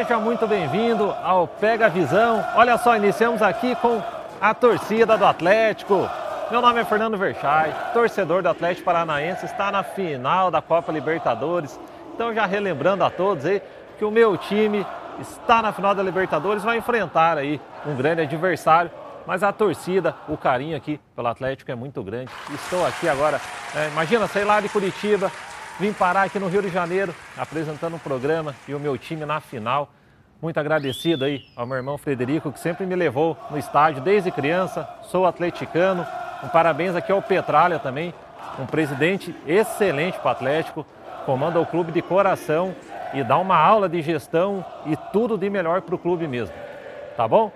Seja muito bem-vindo ao Pega Visão. Olha só, iniciamos aqui com a torcida do Atlético. Meu nome é Fernando Verchai, torcedor do Atlético Paranaense, está na final da Copa Libertadores. Então, já relembrando a todos aí que o meu time está na final da Libertadores, vai enfrentar aí um grande adversário, mas a torcida, o carinho aqui pelo Atlético é muito grande. Estou aqui agora, é, imagina, sei lá de Curitiba, vim parar aqui no Rio de Janeiro, apresentando um programa e o meu time na final. Muito agradecido aí ao meu irmão Frederico, que sempre me levou no estádio desde criança. Sou atleticano. Um parabéns aqui ao Petralha também, um presidente excelente para o Atlético, comanda o clube de coração e dá uma aula de gestão e tudo de melhor para o clube mesmo. Tá bom?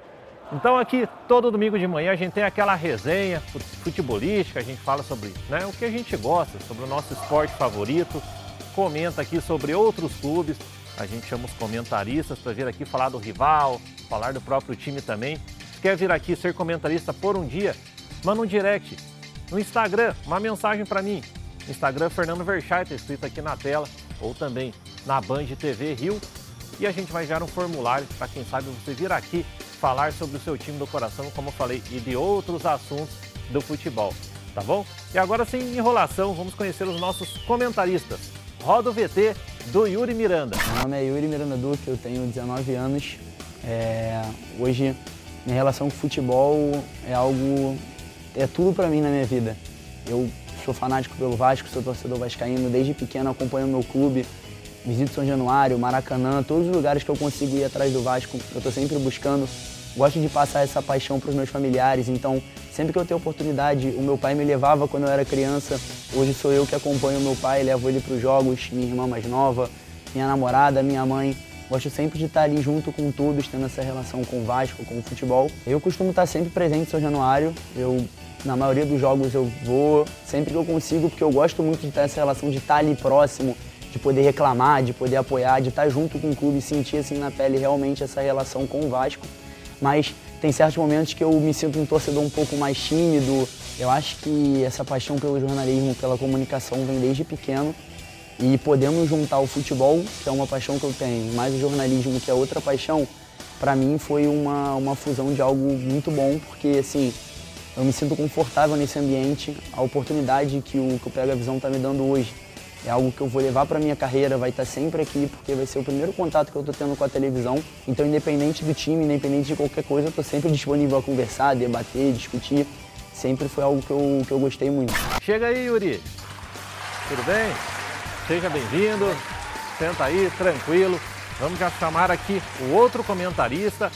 Então aqui todo domingo de manhã a gente tem aquela resenha futebolística, a gente fala sobre né, o que a gente gosta, sobre o nosso esporte favorito, comenta aqui sobre outros clubes, a gente chama os comentaristas para vir aqui falar do rival, falar do próprio time também. Se quer vir aqui ser comentarista por um dia, manda um direct no Instagram, uma mensagem para mim. Instagram Fernando Verchai, está escrito aqui na tela, ou também na Band TV Rio. E a gente vai enviar um formulário para quem sabe você vir aqui falar sobre o seu time do coração, como eu falei, e de outros assuntos do futebol, tá bom? E agora sem enrolação, vamos conhecer os nossos comentaristas. Roda o VT do Yuri Miranda. Meu nome é Yuri Miranda Duque, eu tenho 19 anos. É, hoje, minha relação com futebol é algo, é tudo para mim na minha vida. Eu sou fanático pelo Vasco, sou torcedor vascaíno, desde pequeno acompanho o meu clube, visito São Januário, Maracanã, todos os lugares que eu consigo ir atrás do Vasco, eu estou sempre buscando. Gosto de passar essa paixão para os meus familiares, então sempre que eu tenho oportunidade, o meu pai me levava quando eu era criança, hoje sou eu que acompanho o meu pai, levo ele para os jogos, minha irmã mais nova, minha namorada, minha mãe. Gosto sempre de estar ali junto com todos, tendo essa relação com o Vasco, com o futebol. Eu costumo estar sempre presente em São Januário, eu na maioria dos jogos eu vou sempre que eu consigo, porque eu gosto muito de ter essa relação de estar ali próximo, de poder reclamar, de poder apoiar, de estar junto com o clube, sentir assim na pele realmente essa relação com o Vasco. Mas tem certos momentos que eu me sinto um torcedor um pouco mais tímido. Eu acho que essa paixão pelo jornalismo, pela comunicação vem desde pequeno. E podemos juntar o futebol, que é uma paixão que eu tenho, mais o jornalismo, que é outra paixão, para mim foi uma, uma fusão de algo muito bom, porque assim, eu me sinto confortável nesse ambiente. A oportunidade que o, que o Pega Visão está me dando hoje é algo que eu vou levar para minha carreira, vai estar sempre aqui, porque vai ser o primeiro contato que eu estou tendo com a televisão. Então, independente do time, independente de qualquer coisa, eu estou sempre disponível a conversar, debater, discutir. Sempre foi algo que eu, que eu gostei muito. Chega aí, Yuri. Tudo bem? Seja bem-vindo. Senta aí, tranquilo. Vamos já chamar aqui o outro comentarista,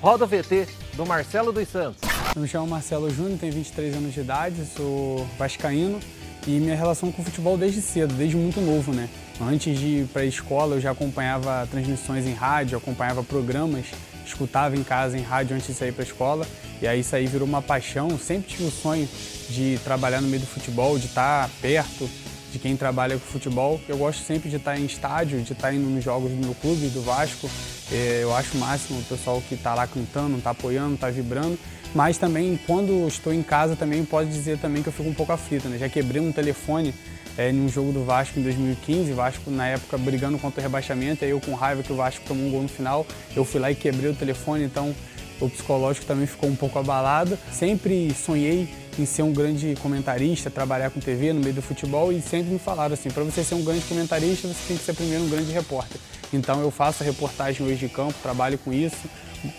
Roda VT, do Marcelo dos Santos. Eu me chamo Marcelo Júnior, tenho 23 anos de idade, sou vascaíno e minha relação com o futebol desde cedo, desde muito novo, né? Antes de ir para a escola, eu já acompanhava transmissões em rádio, acompanhava programas, escutava em casa em rádio antes de sair para a escola. E aí isso aí virou uma paixão. Sempre tive o sonho de trabalhar no meio do futebol, de estar perto de quem trabalha com futebol. Eu gosto sempre de estar em estádio, de estar indo nos jogos do meu clube, do Vasco. É, eu acho o máximo o pessoal que está lá cantando, está apoiando, está vibrando. Mas também, quando estou em casa, também pode dizer também que eu fico um pouco aflito, né? Já quebrei um telefone é, em um jogo do Vasco em 2015, Vasco na época brigando contra o rebaixamento, aí eu com raiva que o Vasco tomou um gol no final, eu fui lá e quebrei o telefone, então o psicológico também ficou um pouco abalado. Sempre sonhei em ser um grande comentarista, trabalhar com TV no meio do futebol e sempre me falaram assim, para você ser um grande comentarista, você tem que ser primeiro um grande repórter. Então eu faço a reportagem hoje de campo, trabalho com isso,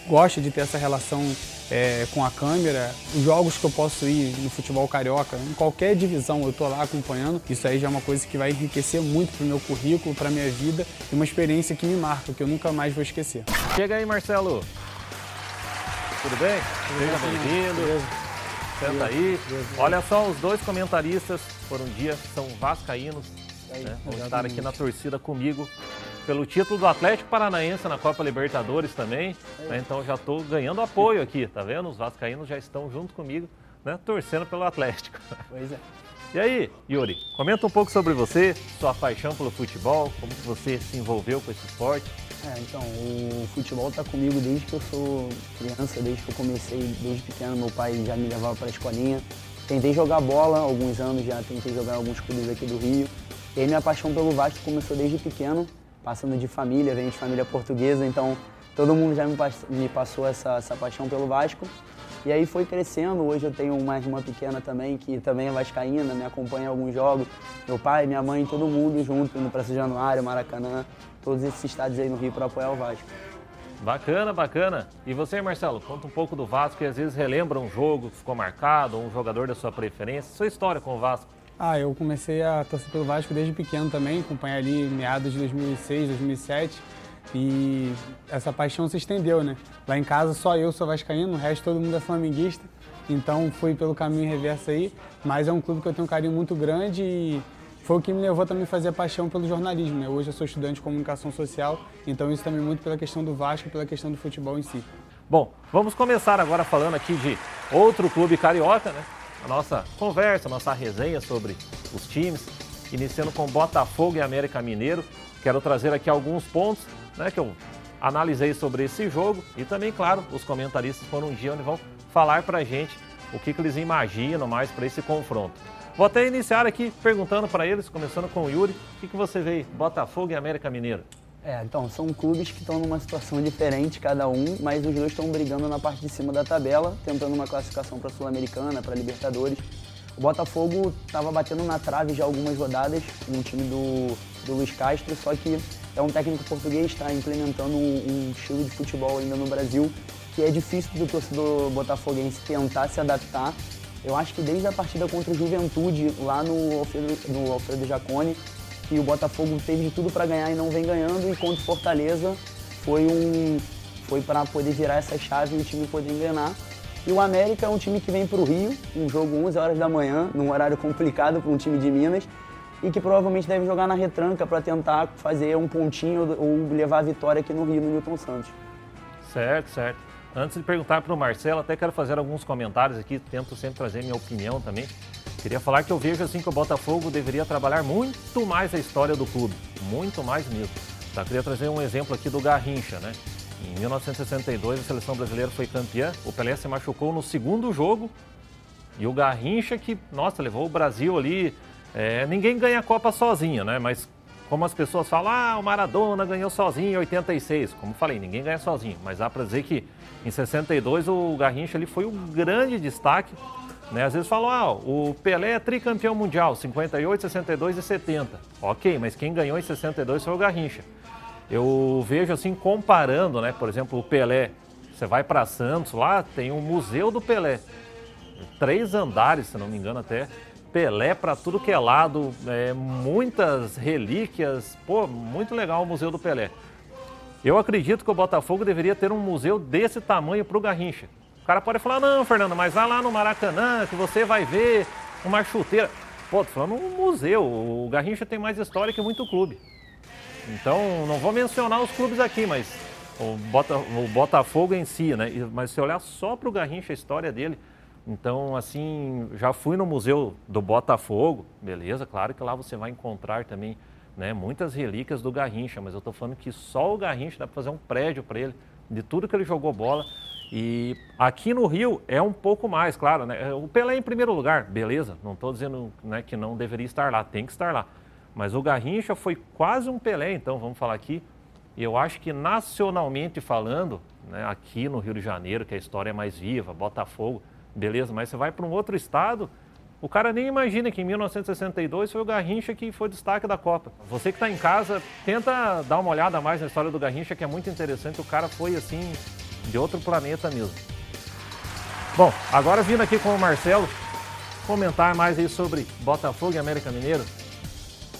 gosto de ter essa relação é, com a câmera, os jogos que eu posso ir no futebol carioca, em qualquer divisão eu estou lá acompanhando, isso aí já é uma coisa que vai enriquecer muito para o meu currículo, para a minha vida e uma experiência que me marca, que eu nunca mais vou esquecer. Chega aí, Marcelo. Tudo bem? Seja bem-vindo. Senta aí. Olha só, os dois comentaristas por um dia são vascaínos. Né? Vão estar aqui na torcida comigo pelo título do Atlético Paranaense na Copa Libertadores também. Né? Então já estou ganhando apoio aqui, tá vendo? Os vascaínos já estão junto comigo, né? torcendo pelo Atlético. Pois é. E aí, Yuri, comenta um pouco sobre você, sua paixão pelo futebol, como que você se envolveu com esse esporte. É, então, o futebol está comigo desde que eu sou criança, desde que eu comecei, desde pequeno, meu pai já me levava para a escolinha. Tentei jogar bola alguns anos já, tentei jogar alguns clubes aqui do Rio. E aí minha paixão pelo Vasco começou desde pequeno. passando de família, venho de família portuguesa, então todo mundo já me, passou essa, essa paixão pelo Vasco. E aí foi crescendo, hoje eu tenho uma irmã pequena também, que também é vascaína, me acompanha em alguns jogos. Meu pai, minha mãe, todo mundo junto, indo para São Januário, Maracanã, todos esses estádios aí no Rio para apoiar o Vasco. Bacana, bacana. E você, Marcelo, conta um pouco do Vasco e às vezes relembra um jogo que ficou marcado, um jogador da sua preferência, sua história com o Vasco. Ah, eu comecei a torcer pelo Vasco desde pequeno também, acompanhei ali meados de 2006, 2007 e essa paixão se estendeu, né? Lá em casa só eu sou vascaíno, o resto todo mundo é flamenguista, então fui pelo caminho reverso aí, mas é um clube que eu tenho um carinho muito grande e foi o que me levou também a fazer a paixão pelo jornalismo, né? Hoje eu sou estudante de comunicação social, então isso também muito pela questão do Vasco, pela questão do futebol em si. Bom, vamos começar agora falando aqui de outro clube carioca, né? a nossa conversa, a nossa resenha sobre os times, iniciando com Botafogo e América Mineiro. Quero trazer aqui alguns pontos né, que eu analisei sobre esse jogo e também, claro, os comentaristas foram um dia onde vão falar para a gente o que, que eles imaginam mais para esse confronto. Vou até iniciar aqui perguntando para eles, começando com o Yuri, o que, que você vê Botafogo e América Mineiro? É, então, são clubes que estão numa situação diferente cada um, mas os dois estão brigando na parte de cima da tabela, tentando uma classificação para Sul-Americana, para Libertadores. O Botafogo estava batendo na trave já algumas rodadas no time do, do Luiz Castro, só que é um técnico português, está implementando um, um, estilo de futebol ainda no Brasil que é difícil do torcedor botafoguense tentar se adaptar. Eu acho que desde a partida contra o Juventude, lá no Alfredo, no Alfredo Jacone, que o Botafogo teve de tudo para ganhar e não vem ganhando, enquanto Fortaleza foi um foi para poder virar essa chave e o time poder enganar. E o América é um time que vem para o Rio, um jogo 11 horas da manhã, num horário complicado para um time de Minas, e que provavelmente deve jogar na retranca para tentar fazer um pontinho ou levar a vitória aqui no Rio, no Newton Santos. Certo, certo. Antes de perguntar para o Marcelo, até quero fazer alguns comentários aqui, tento sempre trazer minha opinião também. Queria falar que eu vejo assim que o Botafogo deveria trabalhar muito mais a história do clube, muito mais mesmo. Tá? Queria trazer um exemplo aqui do Garrincha, né? Em 1962 a seleção brasileira foi campeã, o Pelé se machucou no segundo jogo e o Garrincha que, nossa, levou o Brasil ali. É, ninguém ganha a Copa sozinho, né? Mas como as pessoas falam, ah, o Maradona ganhou sozinho em 86. Como falei, ninguém ganha sozinho. Mas dá para dizer que em 62 o Garrincha ali foi o grande destaque né? Às vezes falam, ah, o Pelé é tricampeão mundial, 58, 62 e 70. Ok, mas quem ganhou em 62 foi o Garrincha. Eu vejo assim, comparando, né? Por exemplo, o Pelé. Você vai para Santos, lá tem um museu do Pelé. Três andares, se não me engano até. Pelé para tudo que é lado, é, muitas relíquias. Pô, muito legal o Museu do Pelé. Eu acredito que o Botafogo deveria ter um museu desse tamanho para o Garrincha. O cara pode falar, não, Fernando, mas vai lá no Maracanã que você vai ver uma chuteira. Pô, tô falando um museu. O Garrincha tem mais história que muito clube. Então, não vou mencionar os clubes aqui, mas o, Bota, o Botafogo em si, né? Mas se olhar só para o Garrincha, a história dele. Então, assim, já fui no museu do Botafogo, beleza, claro que lá você vai encontrar também né, muitas relíquias do Garrincha, mas eu estou falando que só o Garrincha dá para fazer um prédio para ele, de tudo que ele jogou bola. E aqui no Rio é um pouco mais, claro, né? O Pelé em primeiro lugar, beleza, não estou dizendo né, que não deveria estar lá, tem que estar lá. Mas o Garrincha foi quase um Pelé, então vamos falar aqui. Eu acho que nacionalmente falando, né, aqui no Rio de Janeiro, que a história é mais viva, Botafogo, beleza, mas você vai para um outro estado, o cara nem imagina que em 1962 foi o Garrincha que foi destaque da Copa. Você que está em casa, tenta dar uma olhada mais na história do Garrincha, que é muito interessante. O cara foi assim de outro planeta mesmo. Bom, agora vindo aqui com o Marcelo, comentar mais aí sobre Botafogo e América Mineiro.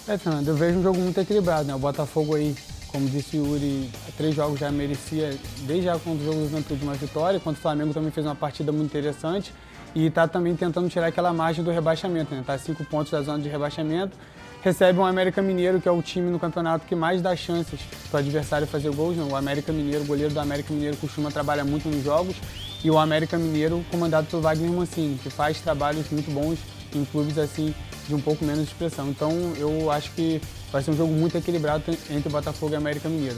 É, Fernando, eu vejo um jogo muito equilibrado, né? O Botafogo aí, como disse o Yuri, três jogos já merecia, desde já quando o jogo do Juventude, uma vitória, quando o Flamengo também fez uma partida muito interessante e está também tentando tirar aquela margem do rebaixamento, né? Está cinco pontos da zona de rebaixamento recebe um América Mineiro, que é o time no campeonato que mais dá chances para o adversário fazer gols. Não. O América Mineiro, o goleiro do América Mineiro costuma trabalhar muito nos jogos. E o América Mineiro, comandado pelo Wagner Mancini, que faz trabalhos muito bons em clubes assim de um pouco menos de expressão. Então eu acho que vai ser um jogo muito equilibrado entre Botafogo e América Mineiro.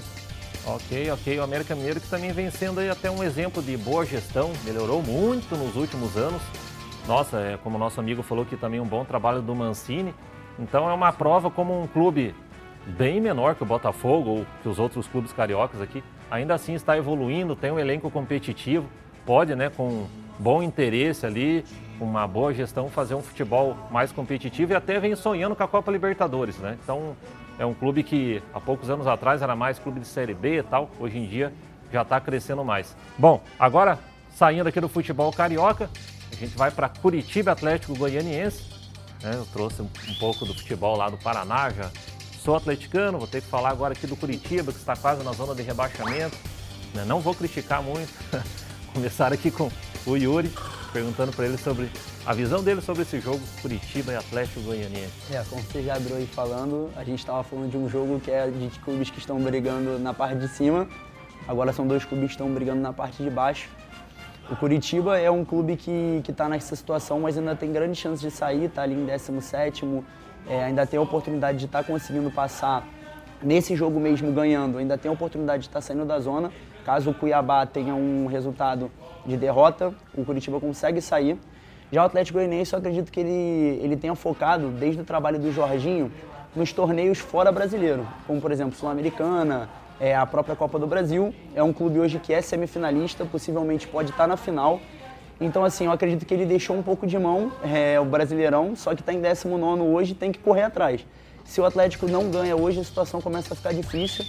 Ok, ok. O América Mineiro que também vem sendo aí até um exemplo de boa gestão, melhorou muito nos últimos anos. Nossa, é, como nosso amigo falou que também um bom trabalho do Mancini. Então é uma prova como um clube bem menor que o Botafogo ou que os outros clubes cariocas aqui, ainda assim está evoluindo, tem um elenco competitivo, pode, né, com bom interesse ali, uma boa gestão, fazer um futebol mais competitivo e até vem sonhando com a Copa Libertadores, né? Então, é um clube que há poucos anos atrás era mais clube de Série B e tal, hoje em dia já está crescendo mais. Bom, agora saindo aqui do futebol carioca, a gente vai para Curitiba Atlético Goianiense. Né? Eu trouxe um, um pouco do futebol lá do Paraná, já sou atleticano, vou ter que falar agora aqui do Curitiba, que está quase na zona de rebaixamento. Né? Não vou criticar muito. Começar aqui com o Yuri, perguntando para ele sobre a visão dele sobre esse jogo Curitiba e Atlético Goianiense. É, como você já abriu aí falando, a gente estava falando de um jogo que é de clubes que estão brigando na parte de cima, agora são dois clubes que estão brigando na parte de baixo. O Curitiba é um clube que está nessa situação, mas ainda tem grande chance de sair, está ali em 17 é, ainda tem a oportunidade de estar tá conseguindo passar nesse jogo mesmo ganhando, ainda tem a oportunidade de estar tá saindo da zona. Caso o Cuiabá tenha um resultado de derrota, o Curitiba consegue sair. Já o Atlético Goianiense, eu acredito que ele, ele tenha focado, desde o trabalho do Jorginho, nos torneios fora brasileiro, como por exemplo Sul-Americana, é, a própria Copa do Brasil. É um clube hoje que é semifinalista, possivelmente pode estar na final. Então, assim, eu acredito que ele deixou um pouco de mão é, o Brasileirão, só que está em 19 hoje tem que correr atrás. Se o Atlético não ganha hoje, a situação começa a ficar difícil.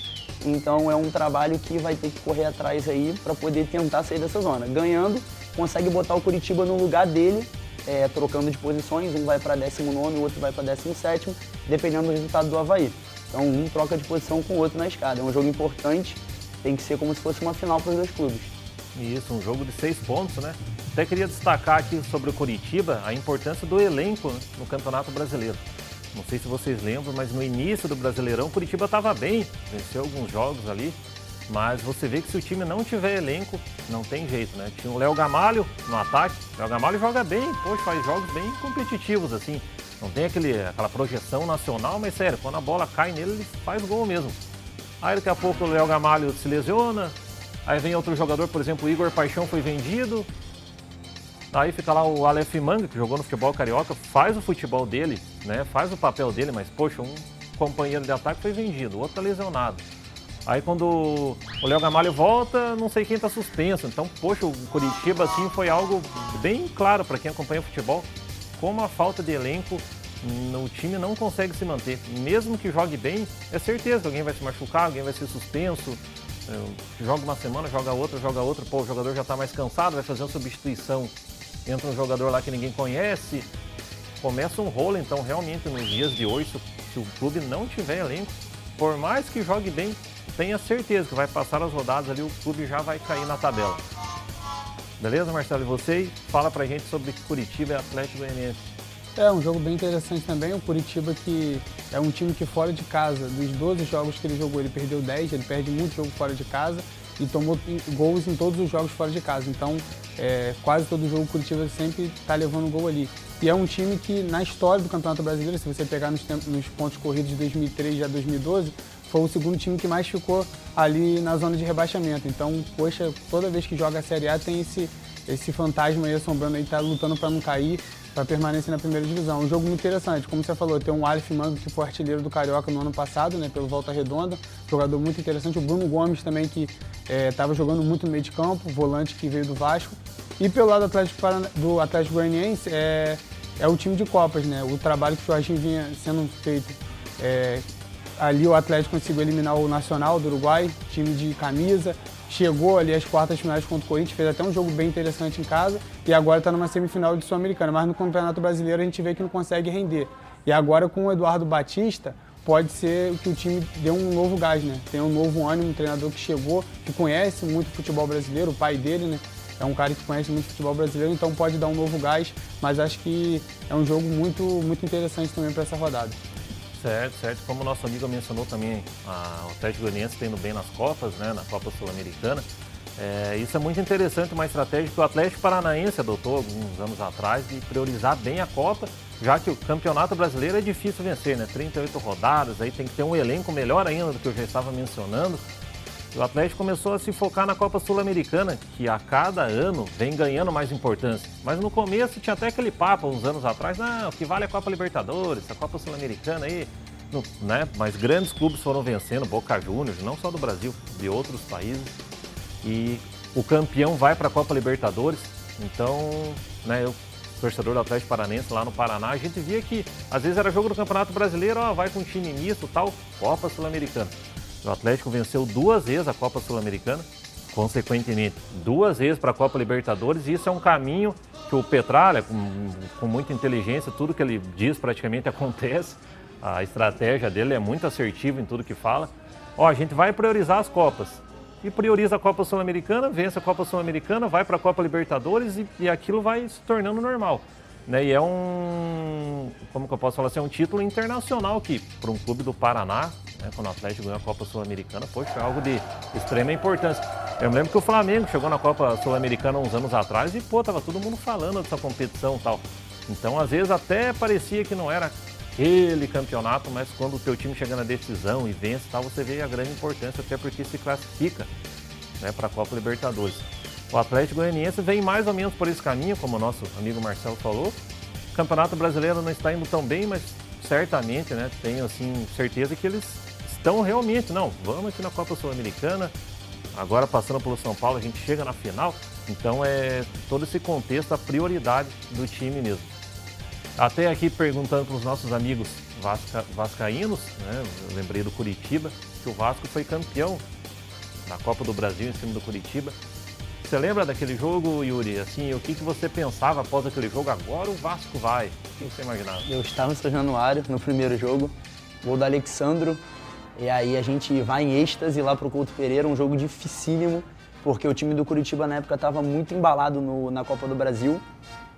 Então, é um trabalho que vai ter que correr atrás aí para poder tentar sair dessa zona. Ganhando, consegue botar o Curitiba no lugar dele, é, trocando de posições. Um vai para 19, o outro vai para 17, dependendo do resultado do Havaí. Então, um troca de posição com o outro na escada. É um jogo importante, tem que ser como se fosse uma final para os dois clubes. Isso, um jogo de seis pontos, né? Até queria destacar aqui sobre o Curitiba a importância do elenco no Campeonato Brasileiro. Não sei se vocês lembram, mas no início do Brasileirão, o Curitiba estava bem, venceu alguns jogos ali, mas você vê que se o time não tiver elenco, não tem jeito, né? Tinha o Léo Gamalho no ataque, o Léo Gamalho joga bem, poxa, faz jogos bem competitivos, assim. Não tem aquele, aquela projeção nacional, mas sério, quando a bola cai nele, ele faz gol mesmo. Aí daqui a pouco o Léo Gamalho se lesiona, aí vem outro jogador, por exemplo, o Igor Paixão foi vendido, Aí fica lá o Aleph Manga, que jogou no futebol carioca, faz o futebol dele, né? Faz o papel dele, mas, poxa, um companheiro de ataque foi vendido, o outro tá lesionado. Aí quando o Léo Gamalho volta, não sei quem está suspenso. Então, poxa, o Curitiba assim foi algo bem claro para quem acompanha o futebol, como a falta de elenco o time não consegue se manter. Mesmo que jogue bem, é certeza que alguém vai se machucar, alguém vai ser suspenso. É, joga uma semana, joga outra, joga outra, pô, o jogador já está mais cansado, vai fazer uma substituição entra um jogador lá que ninguém conhece, começa um rolo, então realmente nos dias de hoje, se o clube não tiver elenco, por mais que jogue bem, tenha certeza que vai passar as rodadas ali, o clube já vai cair na tabela. Beleza, Marcelo? E você fala pra gente sobre Curitiba e Atlético Goianiense. É um jogo bem interessante também. O Curitiba que é um time que fora de casa, dos 12 jogos que ele jogou, ele perdeu 10, ele perde muito jogo fora de casa e tomou gols em todos os jogos fora de casa. Então, é, quase todo jogo o Curitiba sempre está levando gol ali. E é um time que, na história do Campeonato Brasileiro, se você pegar nos, tempos, nos pontos corridos de 2003 a 2012, foi o segundo time que mais ficou ali na zona de rebaixamento. Então, poxa, toda vez que joga a Série A tem esse, esse fantasma aí assombrando aí, tá lutando para não cair para permanecer na primeira divisão. Um jogo muito interessante, como você falou, tem um Aleph Manga que foi artilheiro do Carioca no ano passado, né, pelo Volta Redonda, jogador muito interessante. O Bruno Gomes também, que estava é, jogando muito no meio de campo, volante que veio do Vasco. E pelo lado do Atlético, do Atlético Goianiense, é, é o time de Copas, né? O trabalho que o Jorginho vinha sendo feito. É, ali o Atlético conseguiu eliminar o Nacional do Uruguai, time de camisa, chegou ali às quartas finais contra o Corinthians, fez até um jogo bem interessante em casa e agora está numa semifinal de Sul-Americana. Mas no Campeonato Brasileiro a gente vê que não consegue render. E agora com o Eduardo Batista, pode ser que o time dê um novo gás, né? Tem um novo ânimo, um treinador que chegou, que conhece muito futebol brasileiro, o pai dele, né? É um cara que conhece muito futebol brasileiro, então pode dar um novo gás, mas acho que é um jogo muito, muito interessante também para essa rodada. Certo, certo. Como o nosso amigo mencionou também, a, o Atlético Goianiense tendo bem nas Copas, né, na Copa Sul-Americana. É, isso é muito interessante, uma estratégia que o Atlético Paranaense adotou alguns anos atrás de priorizar bem a Copa, já que o Campeonato Brasileiro é difícil vencer, né? 38 rodadas, aí tem que ter um elenco melhor ainda do que eu já estava mencionando. O Atlético começou a se focar na Copa Sul-Americana, que a cada ano vem ganhando mais importância. Mas no começo tinha até aquele papo, uns anos atrás, não, o que vale é a Copa Libertadores, a Copa Sul-Americana aí, né? Mas grandes clubes foram vencendo, Boca Juniors, não só do Brasil, de outros países. E o campeão vai para a Copa Libertadores. Então, né, eu, torcedor do Atlético Paranense lá no Paraná, a gente via que às vezes era jogo do Campeonato Brasileiro, ó, vai com um time misto, tal, Copa Sul-Americana. O Atlético venceu duas vezes a Copa Sul-Americana, consequentemente, duas vezes para a Copa Libertadores, e isso é um caminho que o Petralha, com, com muita inteligência, tudo que ele diz praticamente acontece. A estratégia dele é muito assertiva em tudo que fala. Ó, a gente vai priorizar as Copas e prioriza a Copa Sul-Americana, vence a Copa Sul-Americana, vai para a Copa Libertadores e, e, aquilo vai se tornando normal. Né? E é um, como que eu posso falar assim, é um título internacional que, para um clube do Paraná, né, quando o Atlético ganhou a Copa Sul-Americana, poxa, é algo de extrema importância. Eu me lembro que o Flamengo chegou na Copa Sul-Americana uns anos atrás e, pô, tava todo mundo falando dessa competição e tal. Então, às vezes, até parecia que não era aquele campeonato, mas quando o teu time chega na decisão e vence tal, você vê a grande importância, até porque se classifica né, para a Copa Libertadores. O Atlético Goianiense vem mais ou menos por esse caminho, como o nosso amigo Marcelo falou. O Campeonato Brasileiro não está indo tão bem, mas certamente, né, tenho assim certeza que eles estão realmente, não, vamos aqui na Copa Sul-Americana. Agora passando pelo São Paulo, a gente chega na final. Então é todo esse contexto a prioridade do time mesmo. Até aqui perguntando para os nossos amigos vasca, vascaínos, né? Eu lembrei do Curitiba, que o Vasco foi campeão na Copa do Brasil em cima do Curitiba. Você lembra daquele jogo, Yuri? Assim, o que, que você pensava após aquele jogo? Agora o Vasco vai. O que você imaginava? Eu estava em São Januário no primeiro jogo, gol do Alexandro. E aí a gente vai em êxtase lá para o Couto Pereira, um jogo dificílimo, porque o time do Curitiba na época estava muito embalado no, na Copa do Brasil.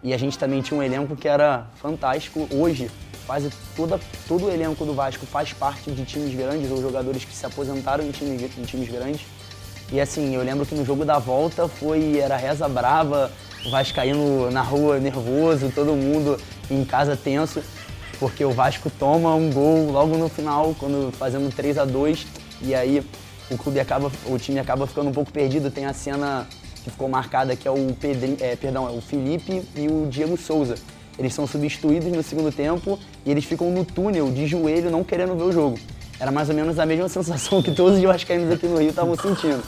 E a gente também tinha um elenco que era fantástico. Hoje, quase toda, todo o elenco do Vasco faz parte de times grandes ou jogadores que se aposentaram em times, em times grandes. E assim, eu lembro que no jogo da volta foi era reza brava, o Vasco caindo na rua nervoso, todo mundo em casa tenso, porque o Vasco toma um gol logo no final, quando fazendo 3 a 2 e aí o clube acaba, o time acaba ficando um pouco perdido, tem a cena que ficou marcada, que é o, Pedri, é, perdão, é o Felipe e o Diego Souza. Eles são substituídos no segundo tempo e eles ficam no túnel de joelho não querendo ver o jogo. Era mais ou menos a mesma sensação que todos os vascaínos aqui no Rio estavam sentindo.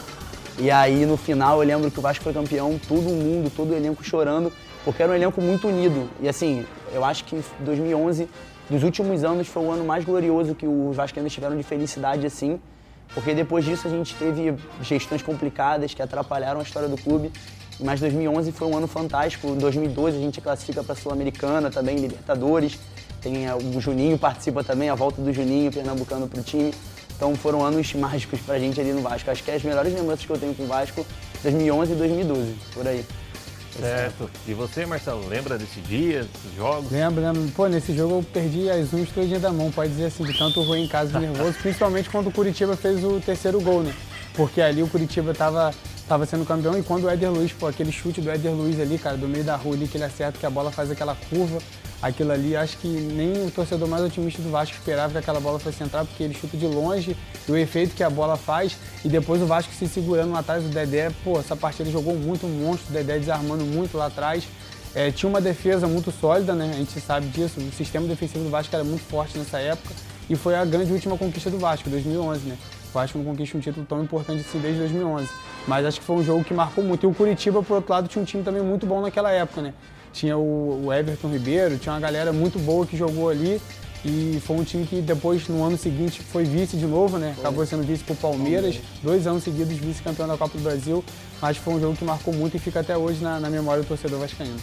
E aí no final eu lembro que o Vasco foi campeão, todo mundo, todo o elenco chorando, porque era um elenco muito unido. E assim, eu acho que 2011, dos últimos anos, foi o ano mais glorioso que os vascaínos tiveram de felicidade assim. Porque depois disso a gente teve gestões complicadas que atrapalharam a história do clube. Mas 2011 foi um ano fantástico. Em 2012 a gente classifica para a Sul-Americana também, Libertadores. Tem eh, o Juninho participa também, a volta do Juninho pernambucano para o time. Então foram anos mágicos para a gente ali no Vasco. Acho que é as melhores lembranças que eu tenho com o Vasco, 2011 e 2012, por aí. Certo. E você, Marcelo, lembra desse dia, desses jogos? Lembro, lembro. Pô, nesse jogo eu perdi as unhas todinhas da mão, pode dizer assim, de tanto ruim em casa nervoso, principalmente quando o Curitiba fez o terceiro gol, né? Porque ali o Curitiba tava, tava sendo campeão e quando o Éder Luiz, pô, aquele chute do Éder Luiz ali, cara, do meio da rua ali, que ele acerta, que a bola faz aquela curva, aquilo ali, acho que nem o torcedor mais otimista do Vasco esperava que aquela bola fosse entrar, porque ele chuta de longe, e o efeito que a bola faz, e depois o Vasco se segurando lá atrás do Dedé, pô, essa partida jogou muito, um monstro, o Dedé desarmando muito lá atrás. É, tinha uma defesa muito sólida, né? A gente sabe disso. O sistema defensivo do Vasco era muito forte nessa época e foi a grande última conquista do Vasco, 2011, né? O Vasco não conquista um título tão importante assim desde 2011. Mas acho que foi um jogo que marcou muito. E o Curitiba, por outro lado, tinha um time também muito bom naquela época, né? Tinha o, o Everton Ribeiro, tinha uma galera muito boa que jogou ali. E foi um time que depois, no ano seguinte, foi vice de novo, né? Acabou sendo vice pro Palmeiras, dois anos seguidos vice-campeão da Copa do Brasil. Mas foi um jogo que marcou muito e fica até hoje na, na memória do torcedor vascaíno.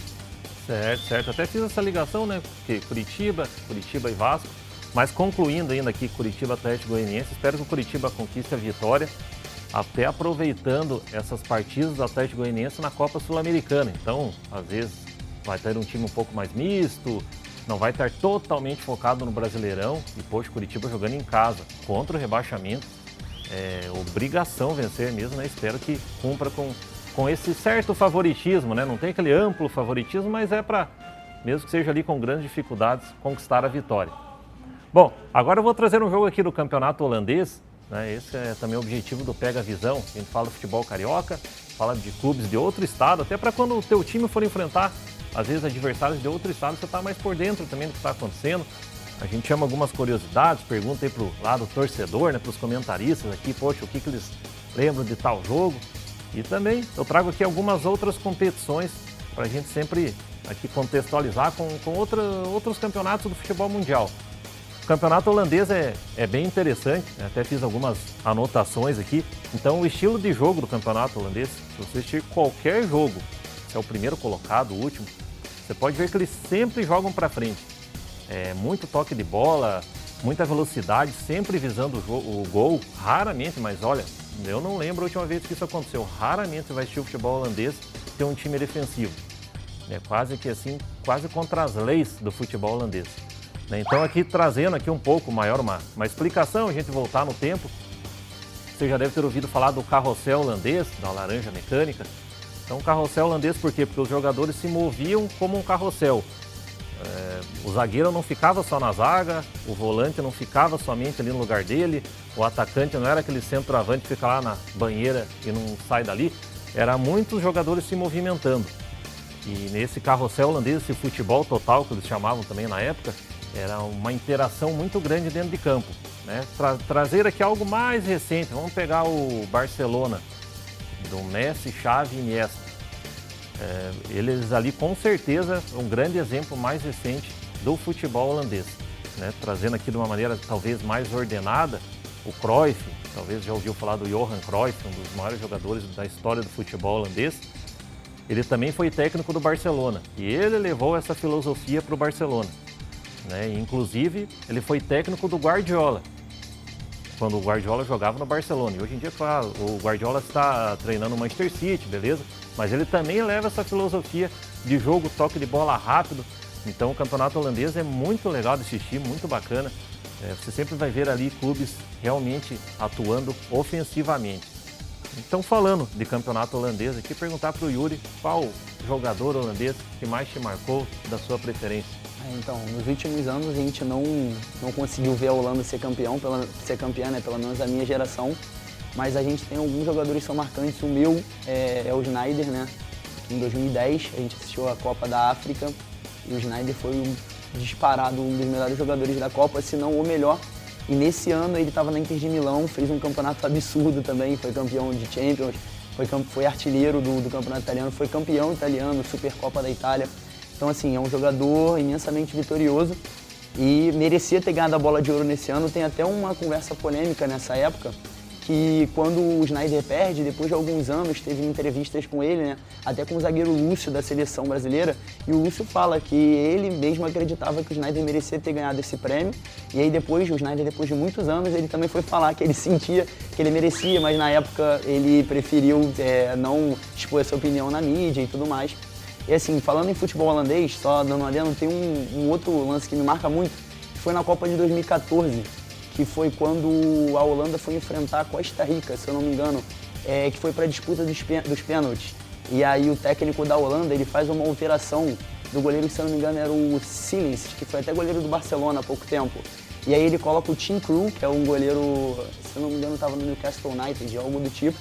Certo, certo. Até fiz essa ligação, né? Porque Curitiba, Curitiba e Vasco. Mas concluindo ainda aqui, Curitiba Atlético Goianiense, espero que o Curitiba conquiste a vitória, até aproveitando essas partidas do Atlético Goianiense na Copa Sul-Americana. Então, às vezes, vai ter um time um pouco mais misto, não vai estar totalmente focado no Brasileirão. E, poxa, Curitiba jogando em casa, contra o rebaixamento. É obrigação vencer mesmo, né? Espero que cumpra com, com esse certo favoritismo, né? Não tem aquele amplo favoritismo, mas é para, mesmo que seja ali com grandes dificuldades, conquistar a vitória. Bom, agora eu vou trazer um jogo aqui do campeonato holandês. Né? Esse é também o objetivo do Pega Visão. A gente fala do futebol carioca, fala de clubes de outro estado, até para quando o teu time for enfrentar, às vezes, adversários de outro estado, você está mais por dentro também do que está acontecendo. A gente chama algumas curiosidades, pergunta aí pro lado torcedor, né, para os comentaristas aqui, poxa, o que, que eles lembram de tal jogo. E também eu trago aqui algumas outras competições para a gente sempre aqui contextualizar com, com outra, outros campeonatos do futebol mundial. Campeonato holandês é, é bem interessante, né? até fiz algumas anotações aqui. Então, o estilo de jogo do campeonato holandês, se você assistir qualquer jogo, se é o primeiro colocado, o último, você pode ver que eles sempre jogam para frente. É, muito toque de bola, muita velocidade, sempre visando o, o, gol, raramente, mas olha, eu não lembro a última vez que isso aconteceu. Raramente você vai assistir o futebol holandês ter um time defensivo. É quase que assim, quase contra as leis do futebol holandês. Né? Então aqui trazendo aqui um pouco maior uma, uma explicação, a gente voltar no tempo. Você já deve ter ouvido falar do carrossel holandês, da laranja mecânica. Então carrossel holandês por quê? Porque os jogadores se moviam como um carrossel. É, o zagueiro não ficava só na zaga, o volante não ficava somente ali no lugar dele, o atacante não era aquele centroavante que fica lá na banheira e não sai dali. Era muitos jogadores se movimentando. E nesse carrossel holandês, esse futebol total que eles chamavam também na época, era uma interação muito grande dentro de campo. Né? Tra trazer aqui algo mais recente, vamos pegar o Barcelona, do Messi, Xavi e Iniesta. É, eles ali com certeza um grande exemplo mais recente do futebol holandês. Né? Trazendo aqui de uma maneira talvez mais ordenada, o Cruyff, talvez já ouviu falar do Johan Cruyff, um dos maiores jogadores da história do futebol holandês. Ele também foi técnico do Barcelona e ele levou essa filosofia para o Barcelona. Né? Inclusive, ele foi técnico do Guardiola, quando o Guardiola jogava no Barcelona. E hoje em dia, claro, o Guardiola está treinando o Manchester City, beleza? Mas ele também leva essa filosofia de jogo, toque de bola rápido. Então o campeonato holandês é muito legal de assistir, muito bacana. É, você sempre vai ver ali clubes realmente atuando ofensivamente. Então falando de campeonato holandês aqui, perguntar para o Yuri qual jogador holandês que mais te marcou da sua preferência. É, então, nos últimos anos a gente não, não conseguiu ver a Holanda ser campeão, pela, ser campeã, né, pelo menos a minha geração. Mas a gente tem alguns jogadores que são marcantes. O meu é, é o Schneider, né? Em 2010 a gente assistiu a Copa da África e o Schneider foi um, disparado um dos melhores jogadores da Copa, se não o melhor. E nesse ano ele estava na Inter de Milão, fez um campeonato absurdo também, foi campeão de Champions, foi, foi artilheiro do, do campeonato italiano, foi campeão italiano, Supercopa da Itália. Então, assim, é um jogador imensamente vitorioso e merecia ter ganhado a bola de ouro nesse ano. Tem até uma conversa polêmica nessa época, que quando o Snyder perde, depois de alguns anos, teve entrevistas com ele, né? Até com o zagueiro Lúcio da seleção brasileira, e o Lúcio fala que ele mesmo acreditava que o Snyder merecia ter ganhado esse prêmio. E aí depois, o Snyder, depois de muitos anos, ele também foi falar que ele sentia que ele merecia, mas na época ele preferiu é, não expor essa opinião na mídia e tudo mais. E assim, falando em futebol holandês, só dando uma adendo, tem um, um, outro lance que me marca muito, que foi na Copa de 2014, que foi quando a Holanda foi enfrentar a Costa Rica, se eu não me engano, é, que foi para a disputa dos, dos pênaltis. E aí o técnico da Holanda, ele faz uma alteração do goleiro que, se eu não me engano, era o Silens, que foi até goleiro do Barcelona há pouco tempo. E aí ele coloca o Tim Crew, que é um goleiro, se eu não me engano, estava no Newcastle United, algo do tipo.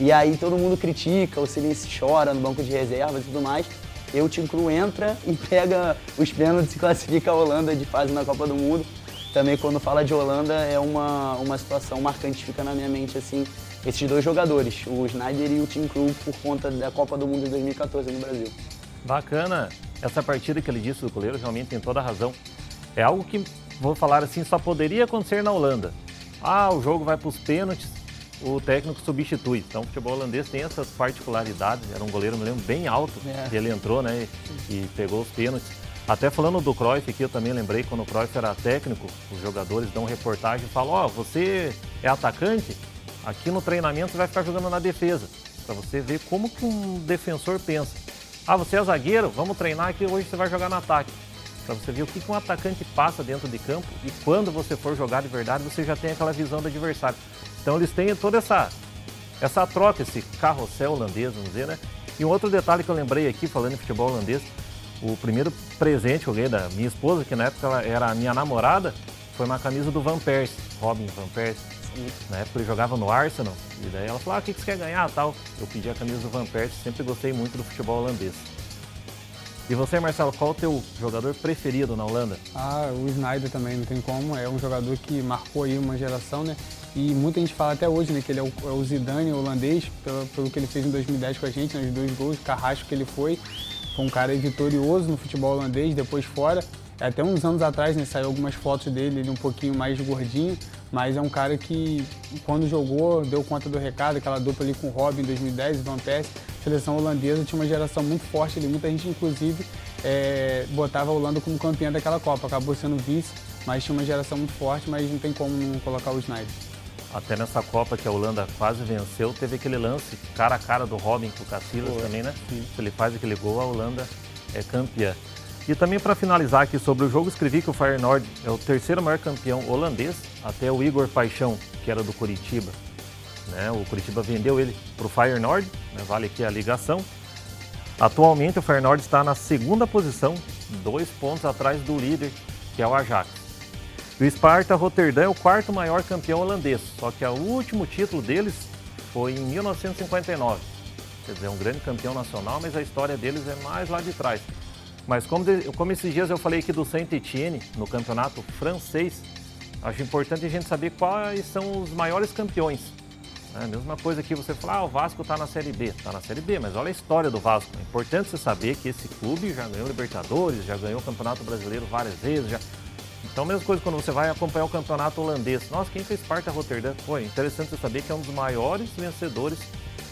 E aí todo mundo critica, o Silêncio chora no banco de reserva e tudo mais. E o Tim Cru entra e pega os pênaltis e classifica a Holanda de fase na Copa do Mundo. Também quando fala de Holanda é uma, uma situação marcante, fica na minha mente assim, esses dois jogadores, o Snyder e o Tim Cru, por conta da Copa do Mundo de 2014 no Brasil. Bacana essa partida que ele disse do goleiro, realmente tem toda a razão. É algo que, vou falar assim, só poderia acontecer na Holanda. Ah, o jogo vai para os pênaltis, o técnico substitui. Então o futebol holandês tem essas particularidades. Era um goleiro, me lembro, bem alto. É. ele entrou, né? E pegou os pênaltis. Até falando do Cruyff aqui, eu também lembrei quando o Cruyff era técnico, os jogadores dão reportagem e falam, ó, oh, você é atacante? Aqui no treinamento você vai ficar jogando na defesa. Para você ver como que um defensor pensa. Ah, você é zagueiro? Vamos treinar aqui, hoje você vai jogar no ataque. Para você ver o que, que um atacante passa dentro de campo e quando você for jogar de verdade, você já tem aquela visão do adversário. Então eles têm toda essa, essa troca, esse carrossel holandês, vamos dizer, né? E um outro detalhe que eu lembrei aqui, falando em futebol holandês, o primeiro presente que eu ganhei da minha esposa, que na época ela era a minha namorada, foi uma camisa do Van Persie, Robin Van Persie. Na época ele jogava no Arsenal, e daí ela falou, ah, o que você quer ganhar tal? Eu pedi a camisa do Van Persie, sempre gostei muito do futebol holandês. E você, Marcelo, qual o teu jogador preferido na Holanda? Ah, o Snyder também, não tem como. É um jogador que marcou aí uma geração, né? E muita gente fala até hoje, né, que ele é o, é o Zidane holandês, pelo, pelo, que ele fez em 2010 com a gente, nos né, dois gols, carrasco que ele foi. Foi um cara vitorioso no futebol holandês, depois fora. Até uns anos atrás, né, saiu algumas fotos dele, ele um pouquinho mais gordinho, mas é um cara que, quando jogou, deu conta do recado, aquela dupla ali com o Robin em 2010, Van Persie, seleção holandesa tinha uma geração muito forte ali, muita gente inclusive é, botava a Holanda como campeã daquela Copa, acabou sendo vice, mas tinha uma geração muito forte, mas não tem como não colocar o Snyder. Até nessa Copa que a Holanda quase venceu, teve aquele lance cara a cara do Robin com o Casillas também, né? Sim. Se ele faz aquele gol, a Holanda é campeã. E também para finalizar aqui sobre o jogo, escrevi que o Feyenoord é o terceiro maior campeão holandês, até o Igor Paixão, que era do Curitiba. Né? O Curitiba vendeu ele para o Feyenoord, né? vale aqui a ligação. Atualmente o Feyenoord está na segunda posição, dois pontos atrás do líder, que é o Ajax. E o Sparta Rotterdam é o quarto maior campeão holandês, só que o último título deles foi em 1959. Quer dizer, é um grande campeão nacional, mas a história deles é mais lá de trás. Mas como, de, como esses dias eu falei aqui do Saint-Étienne, no campeonato francês, acho importante a gente saber quais são os maiores campeões. É a mesma coisa que você falar, ah, o Vasco está na Série B. Está na Série B, mas olha a história do Vasco. É importante você saber que esse clube já ganhou Libertadores, já ganhou o Campeonato Brasileiro várias vezes. Já... Então, mesma coisa quando você vai acompanhar o campeonato holandês. Nossa, quem fez parte da Rotterdam? Foi interessante você saber que é um dos maiores vencedores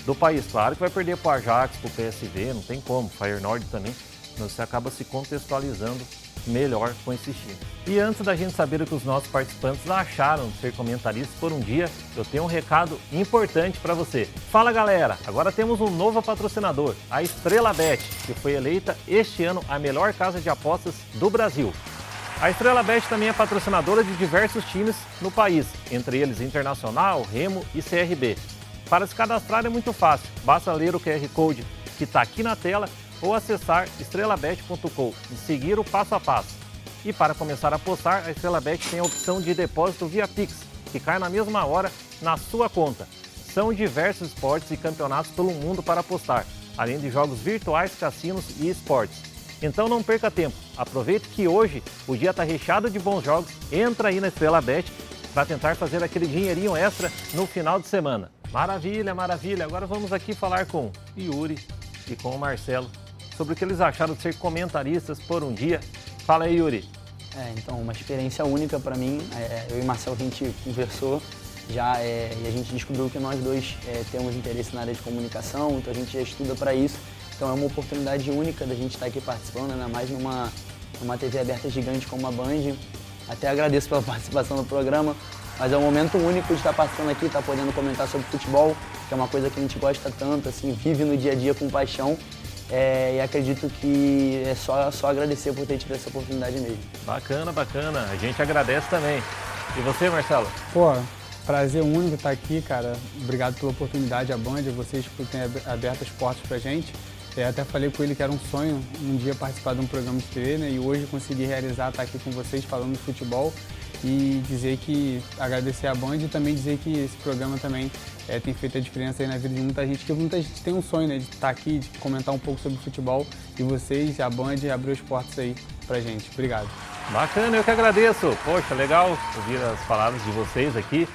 do país. Claro que vai perder para o Ajax, para o PSV, não tem como. Feyenoord também você acaba se contextualizando melhor com esse time. E antes da gente saber o que os nossos participantes acharam de ser comentaristas por um dia, eu tenho um recado importante para você. Fala galera, agora temos um novo patrocinador, a Estrela Bet, que foi eleita este ano a melhor casa de apostas do Brasil. A Estrela Bet também é patrocinadora de diversos times no país, entre eles Internacional, Remo e CRB. Para se cadastrar é muito fácil, basta ler o QR Code que está aqui na tela ou acessar estrelabet.com e seguir o passo a passo. E para começar a apostar, a Estrelabet tem a opção de depósito via Pix, que cai na mesma hora na sua conta. São diversos esportes e campeonatos pelo mundo para apostar, além de jogos virtuais, cassinos e esportes. Então não perca tempo, aproveite que hoje o dia está recheado de bons jogos, entra aí na Estrela Bet para tentar fazer aquele dinheirinho extra no final de semana. Maravilha, maravilha. Agora vamos aqui falar com Yuri e com o Marcelo sobre o que eles acharam de ser comentaristas por um dia. Fala aí, Yuri. É, então, uma experiência única para mim. É, eu e Marcelo, a gente conversou já é, e a gente descobriu que nós dois é, temos interesse na área de comunicação, então a gente já estuda para isso. Então é uma oportunidade única da gente estar aqui participando, ainda mais numa, numa TV aberta gigante como a Band. Até agradeço pela participação no programa, mas é um momento único de estar participando aqui, estar podendo comentar sobre futebol, que é uma coisa que a gente gosta tanto, assim, vive no dia a dia com paixão. É, e acredito que é só, só agradecer por ter tido essa oportunidade mesmo. Bacana, bacana. A gente agradece também. E você, Marcelo? Pô, prazer único estar aqui, cara. Obrigado pela oportunidade, a Band, vocês por terem aberto as portas pra gente. Eu até falei com ele que era um sonho um dia participar de um programa de TV, né? E hoje consegui realizar, estar aqui com vocês falando de futebol e dizer que agradecer a Band e também dizer que esse programa também é, tem feito a diferença na vida de muita gente, que muita gente tem um sonho né, de estar aqui, de comentar um pouco sobre futebol e vocês, a Band, abriu os portas aí pra gente. Obrigado. Bacana, eu que agradeço. Poxa, legal ouvir as palavras de vocês aqui.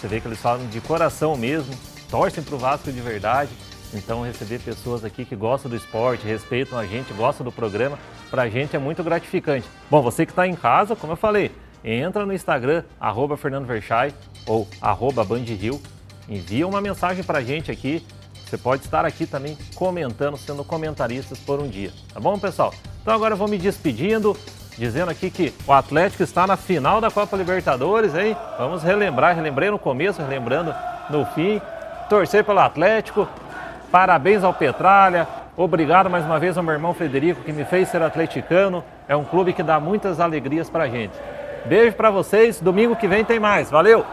Você vê que eles falam de coração mesmo, torcem pro Vasco de verdade. Então, receber pessoas aqui que gostam do esporte, respeitam a gente, gostam do programa, pra gente é muito gratificante. Bom, você que está em casa, como eu falei, entra no Instagram, arroba Fernando Verchai ou arroba Bandril, envia uma mensagem para a gente aqui. Você pode estar aqui também comentando, sendo comentaristas por um dia. Tá bom, pessoal? Então agora eu vou me despedindo, dizendo aqui que o Atlético está na final da Copa Libertadores, hein? Vamos relembrar, relembrei no começo, relembrando no fim. Torcer pelo Atlético. Parabéns ao Petralha. Obrigado mais uma vez ao meu irmão Frederico, que me fez ser atleticano. É um clube que dá muitas alegrias pra gente. Beijo para vocês. Domingo que vem tem mais. Valeu!